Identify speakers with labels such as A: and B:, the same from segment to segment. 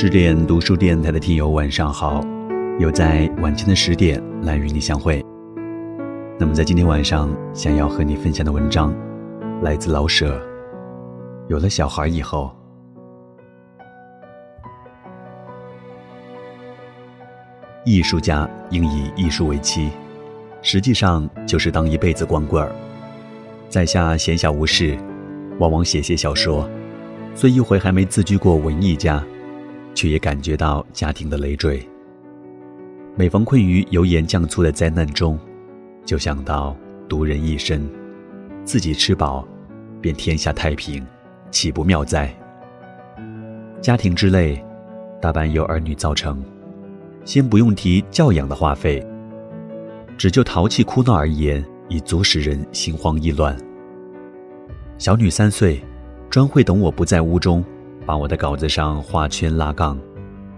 A: 十点读书电台的听友晚上好，又在晚间的十点来与你相会。那么在今天晚上，想要和你分享的文章，来自老舍。有了小孩以后，艺术家应以艺术为妻，实际上就是当一辈子光棍儿。在下闲暇无事，往往写写小说，虽一回还没自居过文艺家。却也感觉到家庭的累赘。每逢困于油盐酱醋的灾难中，就想到独人一身，自己吃饱，便天下太平，岂不妙哉？家庭之累，大半由儿女造成。先不用提教养的花费，只就淘气哭闹而言，已足使人心慌意乱。小女三岁，专会等我不在屋中。把我的稿子上画圈拉杠，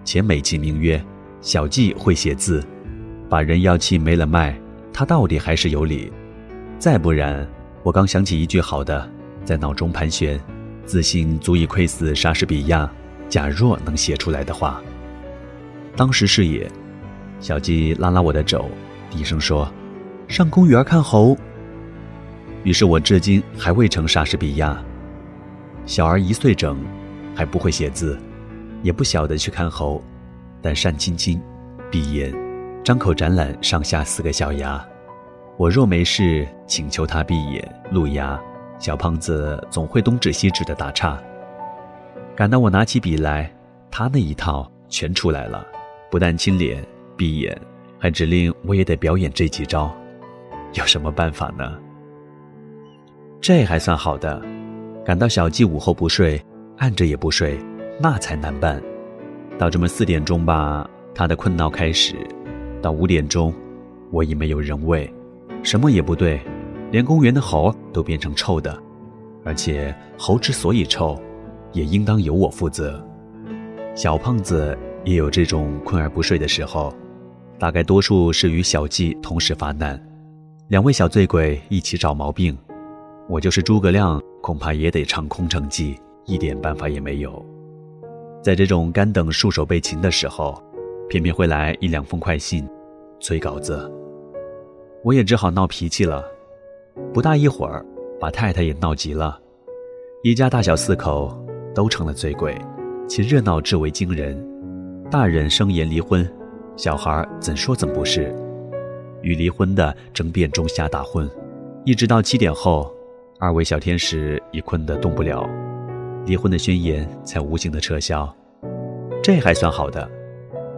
A: 且美其名曰“小季会写字”，把人要气没了脉，他到底还是有理。再不然，我刚想起一句好的，在脑中盘旋，自信足以窥死莎士比亚。假若能写出来的话，当时是也。小季拉拉我的肘，低声说：“上公园看猴。”于是我至今还未成莎士比亚。小儿一岁整。还不会写字，也不晓得去看猴，但善亲亲，闭眼，张口展览上下四个小牙。我若没事，请求他闭眼露牙，小胖子总会东指西指的打岔。赶到我拿起笔来，他那一套全出来了，不但亲脸闭眼，还指令我也得表演这几招。有什么办法呢？这还算好的，赶到小季午后不睡。按着也不睡，那才难办。到这么四点钟吧，他的困闹开始；到五点钟，我已没有人味，什么也不对，连公园的猴都变成臭的。而且猴之所以臭，也应当由我负责。小胖子也有这种困而不睡的时候，大概多数是与小季同时发难，两位小醉鬼一起找毛病。我就是诸葛亮，恐怕也得唱空城计。一点办法也没有，在这种干等束手被擒的时候，偏偏会来一两封快信，催稿子。我也只好闹脾气了。不大一会儿，把太太也闹急了。一家大小四口都成了醉鬼，其热闹至为惊人。大人声言离婚，小孩怎说怎不是。与离婚的争辩中瞎打混，一直到七点后，二位小天使已困得动不了。离婚的宣言才无情的撤销，这还算好的。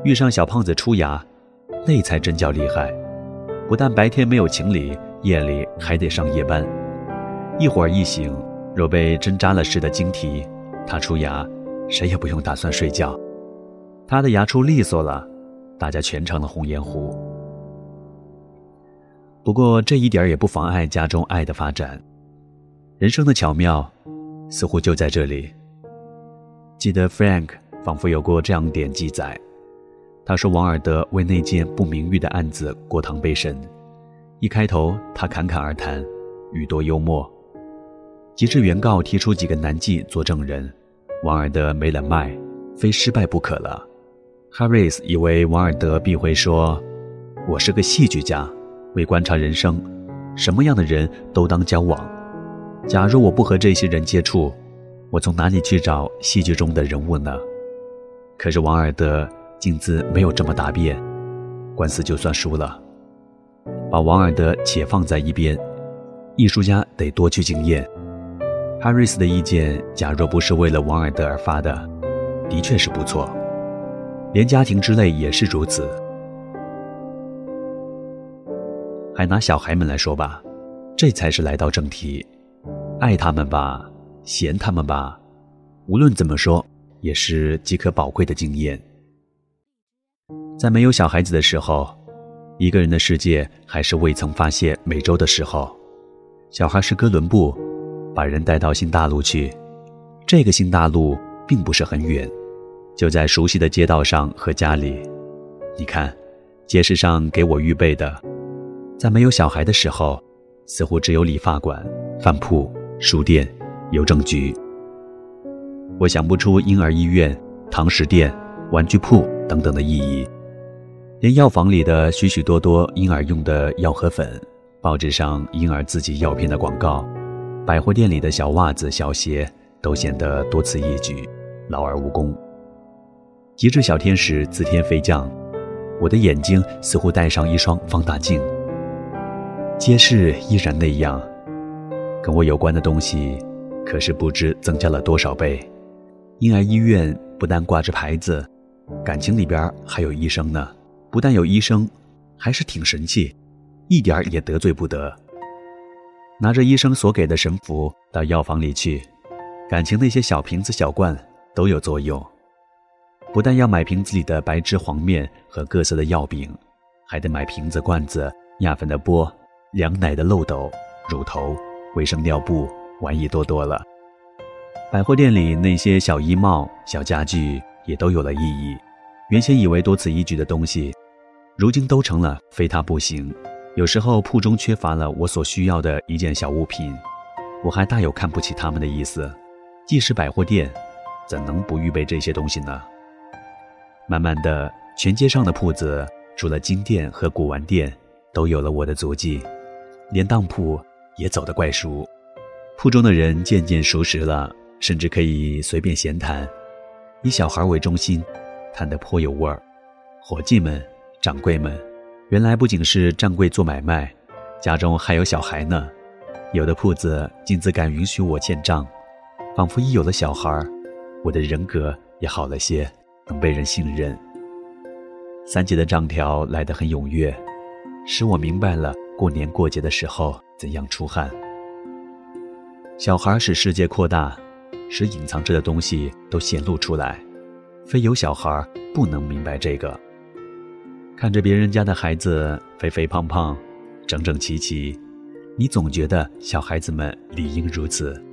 A: 遇上小胖子出牙，那才真叫厉害。不但白天没有情理，夜里还得上夜班。一会儿一醒，若被针扎了似的惊啼，他出牙，谁也不用打算睡觉。他的牙出利索了，大家全成了红颜狐。不过这一点也不妨碍家中爱的发展。人生的巧妙。似乎就在这里。记得 Frank 仿佛有过这样点记载：他说王尔德为那件不名誉的案子过堂备审，一开头他侃侃而谈，语多幽默。及至原告提出几个难记做证人，王尔德没了脉，非失败不可了。Harris 以为王尔德必会说：“我是个戏剧家，为观察人生，什么样的人都当交往。”假如我不和这些人接触，我从哪里去找戏剧中的人物呢？可是王尔德竟自没有这么答辩，官司就算输了。把王尔德且放在一边，艺术家得多去经验。哈瑞斯的意见，假若不是为了王尔德而发的，的确是不错。连家庭之类也是如此。还拿小孩们来说吧，这才是来到正题。爱他们吧，嫌他们吧，无论怎么说，也是极可宝贵的经验。在没有小孩子的时候，一个人的世界还是未曾发现美洲的时候，小孩是哥伦布，把人带到新大陆去。这个新大陆并不是很远，就在熟悉的街道上和家里。你看，街市上给我预备的，在没有小孩的时候，似乎只有理发馆、饭铺。书店、邮政局，我想不出婴儿医院、堂食店、玩具铺等等的意义。连药房里的许许多多婴儿用的药和粉，报纸上婴儿自己药片的广告，百货店里的小袜子、小鞋，都显得多此一举，劳而无功。极致小天使自天飞降，我的眼睛似乎戴上一双放大镜，街市依然那样，跟我有关的东西，可是不知增加了多少倍。婴儿医院不但挂着牌子，感情里边还有医生呢。不但有医生，还是挺神气，一点儿也得罪不得。拿着医生所给的神符到药房里去，感情那些小瓶子小罐都有作用。不但要买瓶子里的白汁黄面和各色的药饼，还得买瓶子罐子、压粉的钵、凉奶的漏斗、乳头、卫生尿布，玩意多多了。百货店里那些小衣帽、小家具也都有了意义。原先以为多此一举的东西，如今都成了非它不行。有时候铺中缺乏了我所需要的一件小物品，我还大有看不起他们的意思。既是百货店，怎能不预备这些东西呢？慢慢的，全街上的铺子，除了金店和古玩店，都有了我的足迹，连当铺也走得怪熟。铺中的人渐渐熟识了，甚至可以随便闲谈，以小孩为中心，谈得颇有味儿。伙计们、掌柜们，原来不仅是掌柜做买卖，家中还有小孩呢。有的铺子竟自敢允许我欠账，仿佛一有了小孩，我的人格也好了些。能被人信任。三姐的账条来得很踊跃，使我明白了过年过节的时候怎样出汗。小孩使世界扩大，使隐藏着的东西都显露出来，非有小孩不能明白这个。看着别人家的孩子肥肥胖胖、整整齐齐，你总觉得小孩子们理应如此，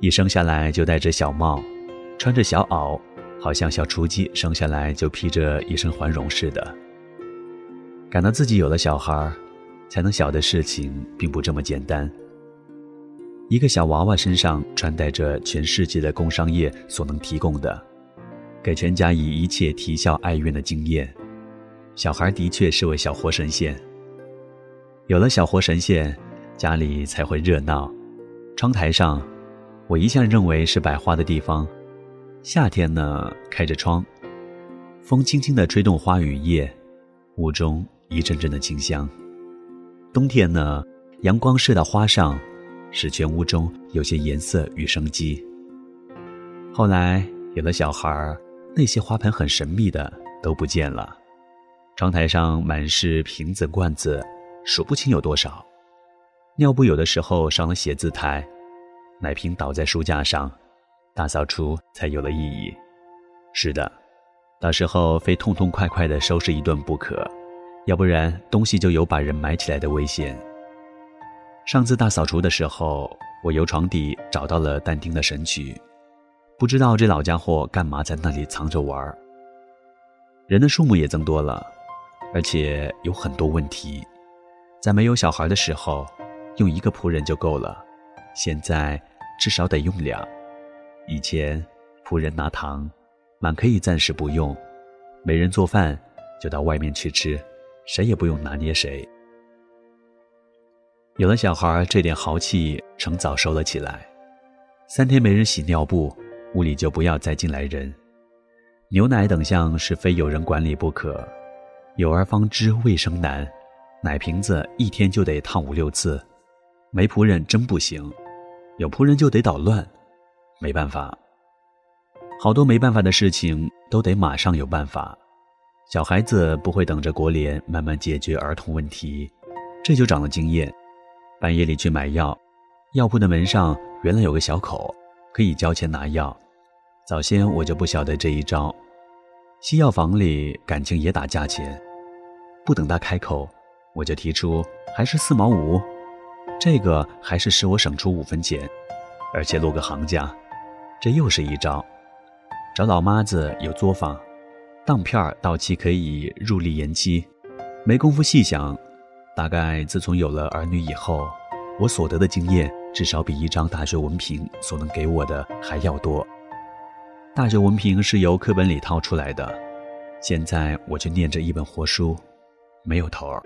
A: 一生下来就戴着小帽，穿着小袄。好像小雏鸡生下来就披着一身环绒似的。感到自己有了小孩，才能晓得事情并不这么简单。一个小娃娃身上穿戴着全世界的工商业所能提供的，给全家以一切啼笑哀怨的经验。小孩的确是位小活神仙。有了小活神仙，家里才会热闹。窗台上，我一向认为是摆花的地方。夏天呢，开着窗，风轻轻地吹动花与叶，屋中一阵阵的清香。冬天呢，阳光射到花上，使全屋中有些颜色与生机。后来有了小孩那些花盆很神秘的都不见了，窗台上满是瓶子罐子，数不清有多少。尿布有的时候上了写字台，奶瓶倒在书架上。大扫除才有了意义。是的，到时候非痛痛快快的收拾一顿不可，要不然东西就有把人埋起来的危险。上次大扫除的时候，我由床底找到了但丁的《神曲》，不知道这老家伙干嘛在那里藏着玩儿。人的数目也增多了，而且有很多问题。在没有小孩的时候，用一个仆人就够了，现在至少得用俩。以前，仆人拿糖，满可以暂时不用；没人做饭，就到外面去吃，谁也不用拿捏谁。有了小孩，这点豪气成早收了起来。三天没人洗尿布，屋里就不要再进来人。牛奶等项是非有人管理不可。有儿方知卫生难，奶瓶子一天就得烫五六次。没仆人真不行，有仆人就得捣乱。没办法，好多没办法的事情都得马上有办法。小孩子不会等着国联慢慢解决儿童问题，这就长了经验。半夜里去买药，药铺的门上原来有个小口，可以交钱拿药。早先我就不晓得这一招。西药房里感情也打价钱，不等他开口，我就提出还是四毛五，这个还是使我省出五分钱，而且落个行价。这又是一招，找老妈子有作坊，当片到期可以入力延期。没工夫细想，大概自从有了儿女以后，我所得的经验至少比一张大学文凭所能给我的还要多。大学文凭是由课本里掏出来的，现在我却念着一本活书，没有头儿。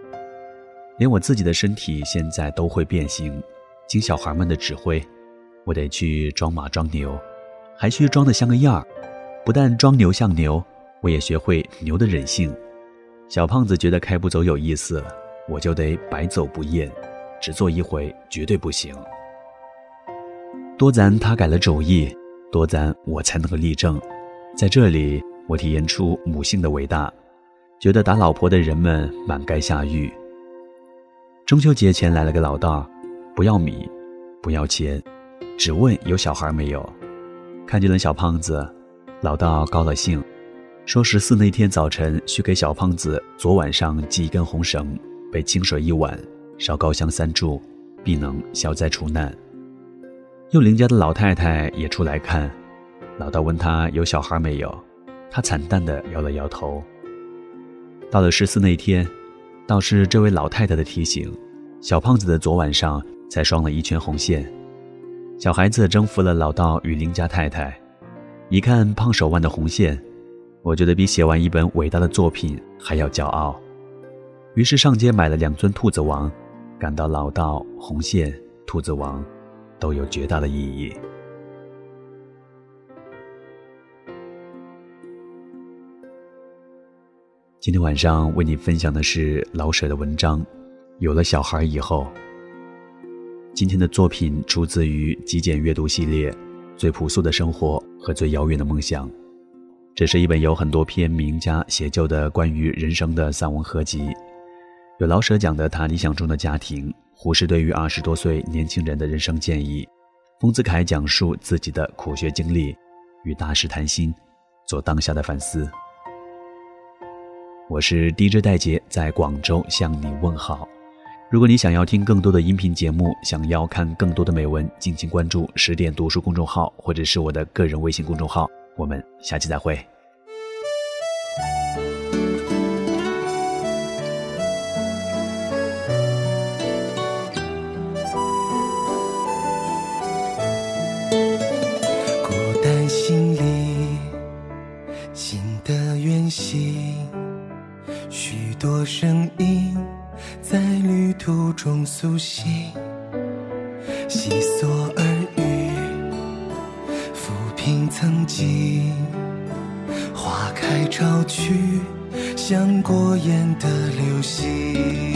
A: 连我自己的身体现在都会变形，经小孩们的指挥，我得去装马装牛，还需装得像个样儿。不但装牛像牛，我也学会牛的忍性。小胖子觉得开不走有意思，我就得百走不厌，只做一回绝对不行。多咱他改了主意。多咱，我才能够立正。在这里，我体验出母性的伟大，觉得打老婆的人们满该下狱。中秋节前来了个老道，不要米，不要钱，只问有小孩没有。看见了小胖子，老道高了兴，说十四那天早晨需给小胖子昨晚上系一根红绳，被清水一碗，烧高香三炷，必能消灾除难。又邻家的老太太也出来看，老道问他有小孩没有，他惨淡的摇了摇头。到了十四那天，倒是这位老太太的提醒，小胖子的昨晚上才双了一圈红线，小孩子征服了老道与邻家太太。一看胖手腕的红线，我觉得比写完一本伟大的作品还要骄傲。于是上街买了两尊兔子王，感到老道红线兔子王。都有绝大的意义。今天晚上为你分享的是老舍的文章《有了小孩以后》。今天的作品出自于极简阅读系列《最朴素的生活和最遥远的梦想》，这是一本有很多篇名家写就的关于人生的散文合集，有老舍讲的他理想中的家庭。胡适对于二十多岁年轻人的人生建议，丰子恺讲述自己的苦学经历，与大师谈心，做当下的反思。我是 DJ 戴杰，在广州向你问好。如果你想要听更多的音频节目，想要看更多的美文，敬请关注十点读书公众号或者是我的个人微信公众号。我们下期再会。
B: 苏醒，细索耳语，抚平曾经。花开潮去，像过眼的流星。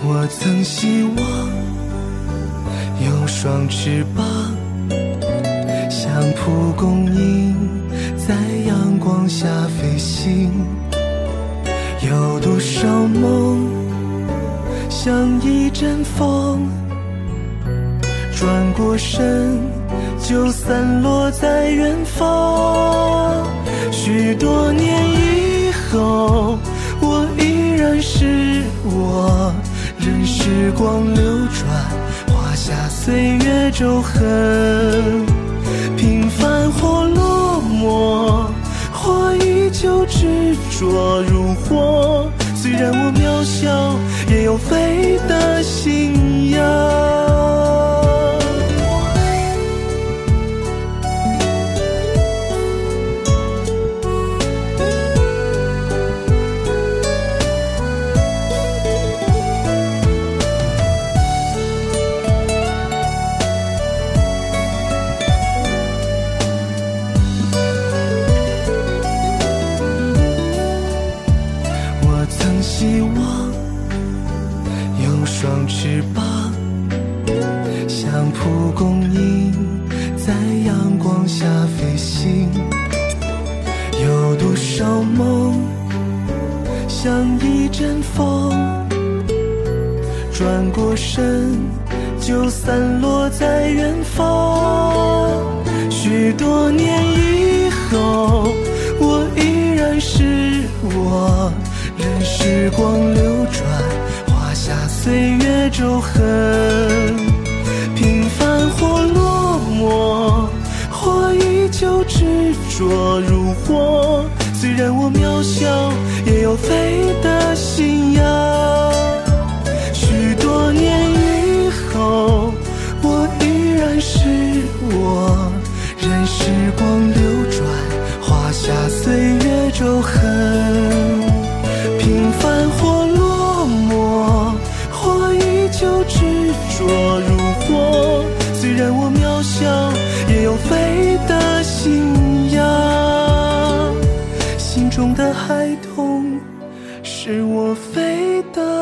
B: 我曾希望有双翅膀，像蒲公英，在阳光下飞行。有多少梦？像一阵风，转过身就散落在远方。许多年以后，我依然是我，任时光流转，画下岁月皱痕。平凡或落寞，或依旧执着如火。虽然我渺小，有飞的信仰。转过身，就散落在远方。许多年以后，我依然是我，任时光流转，画下岁月皱痕。平凡或落寞，或依旧执着如火。虽然我渺小，也有飞的信仰。的。